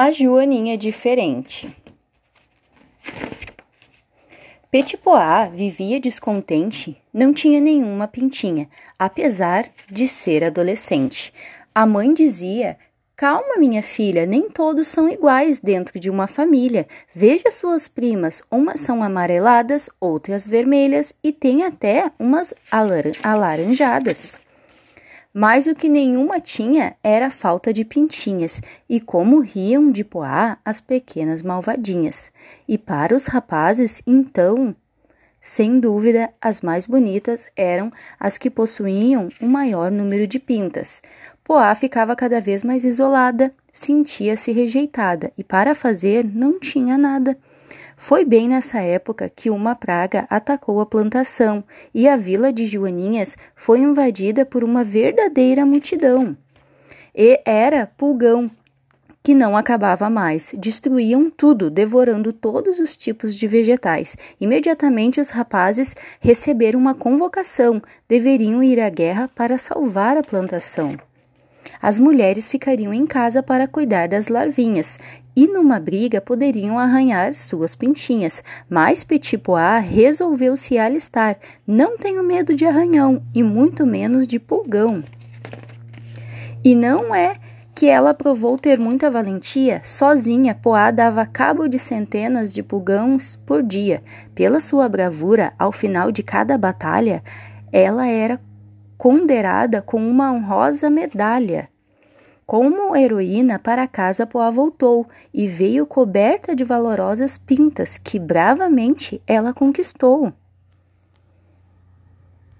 A Joaninha diferente. Petipoá vivia descontente, não tinha nenhuma pintinha, apesar de ser adolescente. A mãe dizia: Calma, minha filha, nem todos são iguais dentro de uma família. Veja suas primas, umas são amareladas, outras vermelhas e tem até umas alaranjadas. Mas o que nenhuma tinha era falta de pintinhas, e como riam de Poá as pequenas malvadinhas. E para os rapazes, então, sem dúvida, as mais bonitas eram as que possuíam o um maior número de pintas. Poá ficava cada vez mais isolada, sentia-se rejeitada e para fazer não tinha nada. Foi bem nessa época que uma praga atacou a plantação e a vila de Joaninhas foi invadida por uma verdadeira multidão. E era pulgão, que não acabava mais. Destruíam tudo, devorando todos os tipos de vegetais. Imediatamente os rapazes receberam uma convocação, deveriam ir à guerra para salvar a plantação. As mulheres ficariam em casa para cuidar das larvinhas e numa briga poderiam arranhar suas pintinhas, mas Petit Pois resolveu se alistar. Não tenho medo de arranhão e muito menos de pulgão. E não é que ela provou ter muita valentia, sozinha Poá dava cabo de centenas de pulgões por dia. Pela sua bravura, ao final de cada batalha, ela era condeirada com uma honrosa medalha. Como heroína, para casa Poá voltou e veio coberta de valorosas pintas que bravamente ela conquistou.